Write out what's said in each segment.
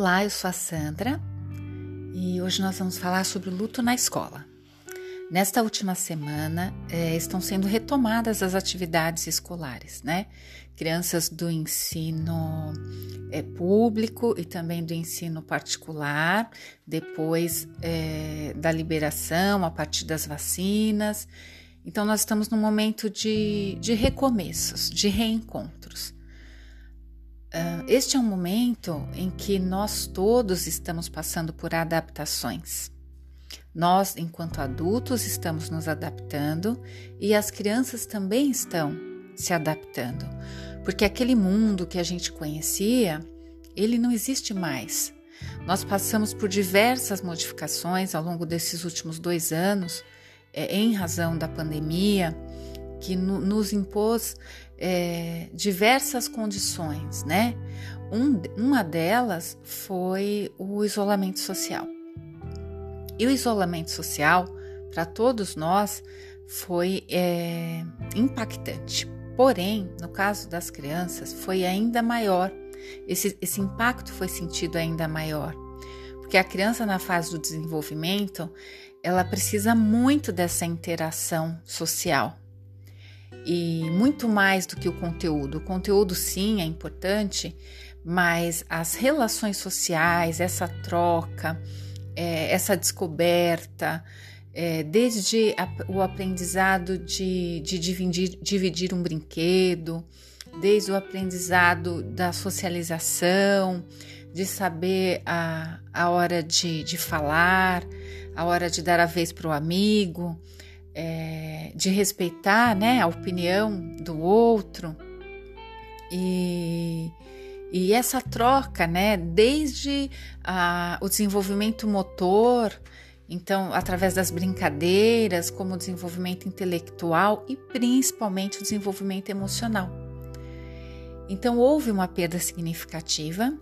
Olá, eu sou a Sandra e hoje nós vamos falar sobre o luto na escola. Nesta última semana é, estão sendo retomadas as atividades escolares, né? Crianças do ensino é, público e também do ensino particular, depois é, da liberação, a partir das vacinas. Então, nós estamos num momento de, de recomeços, de reencontros. Uh, este é um momento em que nós todos estamos passando por adaptações. Nós, enquanto adultos, estamos nos adaptando e as crianças também estão se adaptando, porque aquele mundo que a gente conhecia, ele não existe mais. Nós passamos por diversas modificações ao longo desses últimos dois anos, é, em razão da pandemia, que no, nos impôs é, diversas condições, né? Um, uma delas foi o isolamento social. E o isolamento social, para todos nós, foi é, impactante. Porém, no caso das crianças, foi ainda maior. Esse, esse impacto foi sentido ainda maior. Porque a criança, na fase do desenvolvimento, ela precisa muito dessa interação social, e muito mais do que o conteúdo. O conteúdo, sim, é importante, mas as relações sociais, essa troca, é, essa descoberta, é, desde a, o aprendizado de, de dividir, dividir um brinquedo, desde o aprendizado da socialização, de saber a, a hora de, de falar, a hora de dar a vez para o amigo, é, de respeitar né, a opinião do outro e, e essa troca, né, desde a, o desenvolvimento motor, então através das brincadeiras, como o desenvolvimento intelectual e principalmente o desenvolvimento emocional. Então houve uma perda significativa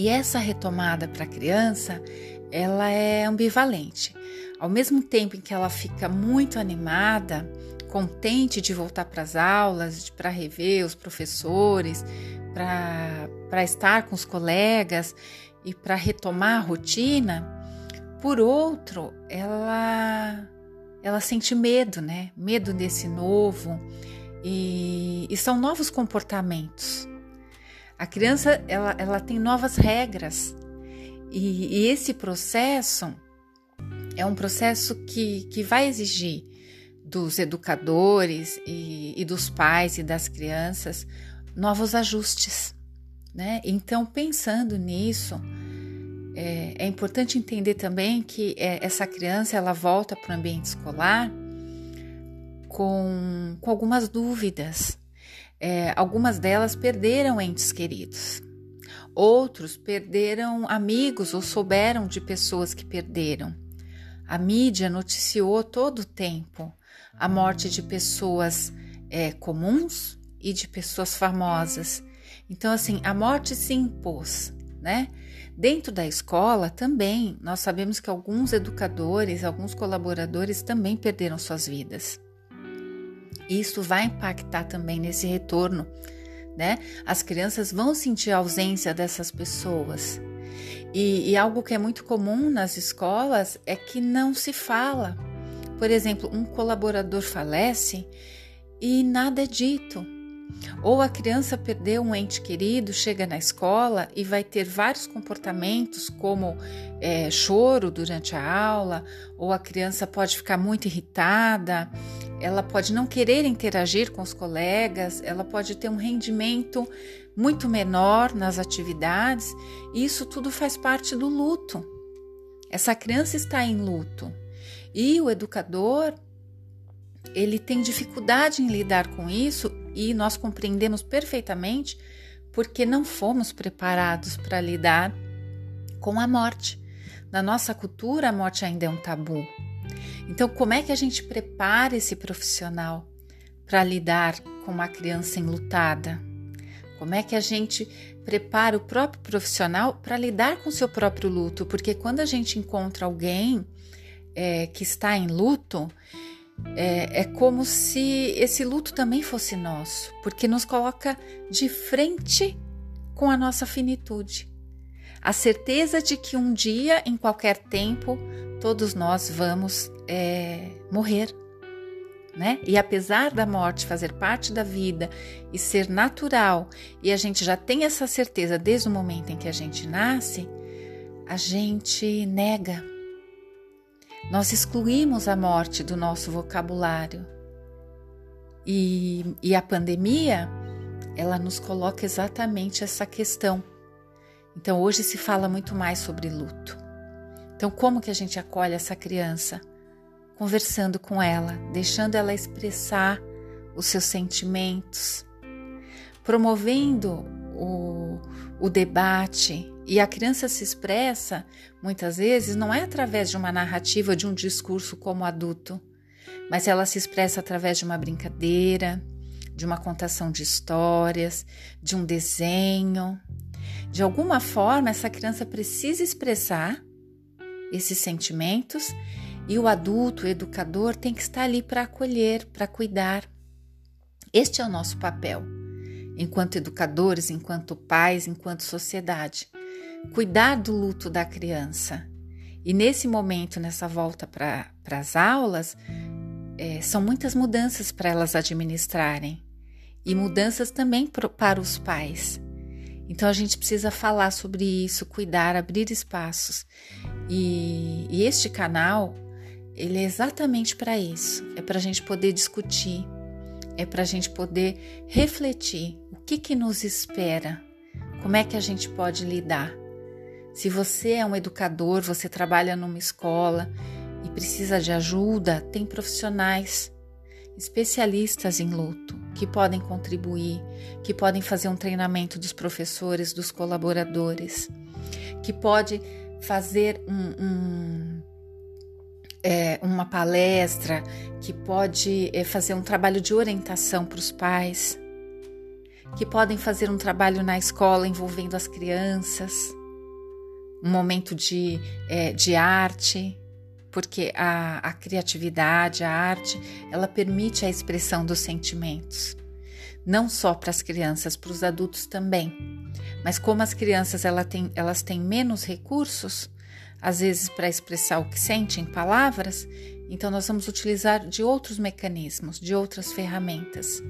e essa retomada para a criança, ela é ambivalente. Ao mesmo tempo em que ela fica muito animada, contente de voltar para as aulas, para rever os professores, para estar com os colegas e para retomar a rotina, por outro, ela ela sente medo, né? Medo desse novo e, e são novos comportamentos. A criança ela, ela tem novas regras e, e esse processo é um processo que, que vai exigir dos educadores e, e dos pais e das crianças novos ajustes. Né? Então, pensando nisso, é, é importante entender também que é, essa criança ela volta para o ambiente escolar com, com algumas dúvidas. É, algumas delas perderam entes queridos. Outros perderam amigos ou souberam de pessoas que perderam. A mídia noticiou todo o tempo a morte de pessoas é, comuns e de pessoas famosas. Então, assim, a morte se impôs, né? Dentro da escola também, nós sabemos que alguns educadores, alguns colaboradores também perderam suas vidas. Isso vai impactar também nesse retorno, né? As crianças vão sentir a ausência dessas pessoas. E, e algo que é muito comum nas escolas é que não se fala. Por exemplo, um colaborador falece e nada é dito. Ou a criança perdeu um ente querido, chega na escola e vai ter vários comportamentos, como é, choro durante a aula, ou a criança pode ficar muito irritada, ela pode não querer interagir com os colegas, ela pode ter um rendimento muito menor nas atividades, e isso tudo faz parte do luto. Essa criança está em luto e o educador ele tem dificuldade em lidar com isso e nós compreendemos perfeitamente porque não fomos preparados para lidar com a morte. Na nossa cultura, a morte ainda é um tabu. Então, como é que a gente prepara esse profissional para lidar com uma criança enlutada? Como é que a gente prepara o próprio profissional para lidar com seu próprio luto? Porque quando a gente encontra alguém é, que está em luto, é, é como se esse luto também fosse nosso, porque nos coloca de frente com a nossa finitude. a certeza de que um dia, em qualquer tempo, todos nós vamos é, morrer. Né? E apesar da morte fazer parte da vida e ser natural, e a gente já tem essa certeza desde o momento em que a gente nasce, a gente nega. Nós excluímos a morte do nosso vocabulário. E, e a pandemia, ela nos coloca exatamente essa questão. Então hoje se fala muito mais sobre luto. Então como que a gente acolhe essa criança? Conversando com ela, deixando ela expressar os seus sentimentos, promovendo o, o debate. E a criança se expressa, muitas vezes, não é através de uma narrativa, de um discurso como adulto, mas ela se expressa através de uma brincadeira, de uma contação de histórias, de um desenho. De alguma forma, essa criança precisa expressar esses sentimentos e o adulto, o educador, tem que estar ali para acolher, para cuidar. Este é o nosso papel, enquanto educadores, enquanto pais, enquanto sociedade. Cuidar do luto da criança. E nesse momento, nessa volta para as aulas, é, são muitas mudanças para elas administrarem e mudanças também pro, para os pais. Então a gente precisa falar sobre isso, cuidar, abrir espaços. E, e este canal, ele é exatamente para isso. É para a gente poder discutir, é para a gente poder refletir o que, que nos espera, como é que a gente pode lidar. Se você é um educador, você trabalha numa escola e precisa de ajuda, tem profissionais especialistas em luto que podem contribuir, que podem fazer um treinamento dos professores, dos colaboradores, que pode fazer um, um, é, uma palestra, que pode é, fazer um trabalho de orientação para os pais, que podem fazer um trabalho na escola envolvendo as crianças, um momento de, é, de arte, porque a, a criatividade, a arte, ela permite a expressão dos sentimentos. Não só para as crianças, para os adultos também. Mas como as crianças ela tem, elas têm menos recursos, às vezes para expressar o que sentem em palavras, então nós vamos utilizar de outros mecanismos, de outras ferramentas.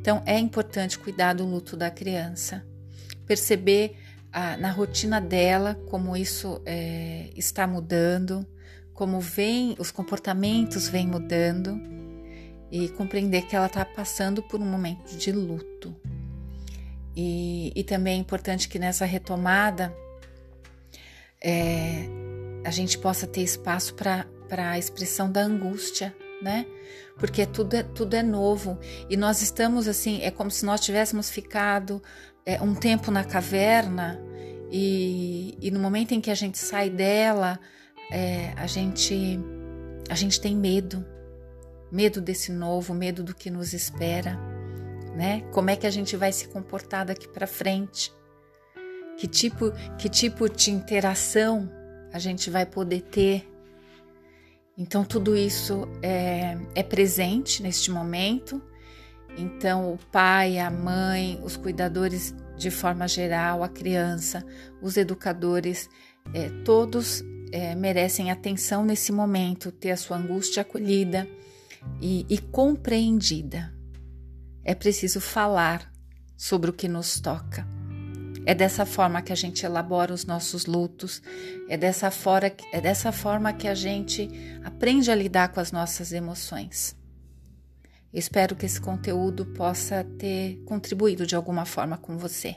Então é importante cuidar do luto da criança, perceber ah, na rotina dela como isso é, está mudando, como vem, os comportamentos vêm mudando e compreender que ela está passando por um momento de luto. E, e também é importante que nessa retomada é, a gente possa ter espaço para a expressão da angústia, né? Porque tudo é, tudo é novo e nós estamos assim, é como se nós tivéssemos ficado é, um tempo na caverna e, e no momento em que a gente sai dela, é, a gente a gente tem medo, medo desse novo, medo do que nos espera, né? Como é que a gente vai se comportar daqui para frente? Que tipo que tipo de interação a gente vai poder ter? Então tudo isso é, é presente neste momento. Então o pai, a mãe, os cuidadores de forma geral, a criança, os educadores, é, todos é, merecem atenção nesse momento, ter a sua angústia acolhida e, e compreendida. É preciso falar sobre o que nos toca. É dessa forma que a gente elabora os nossos lutos, é dessa, fora, é dessa forma que a gente aprende a lidar com as nossas emoções. Espero que esse conteúdo possa ter contribuído de alguma forma com você.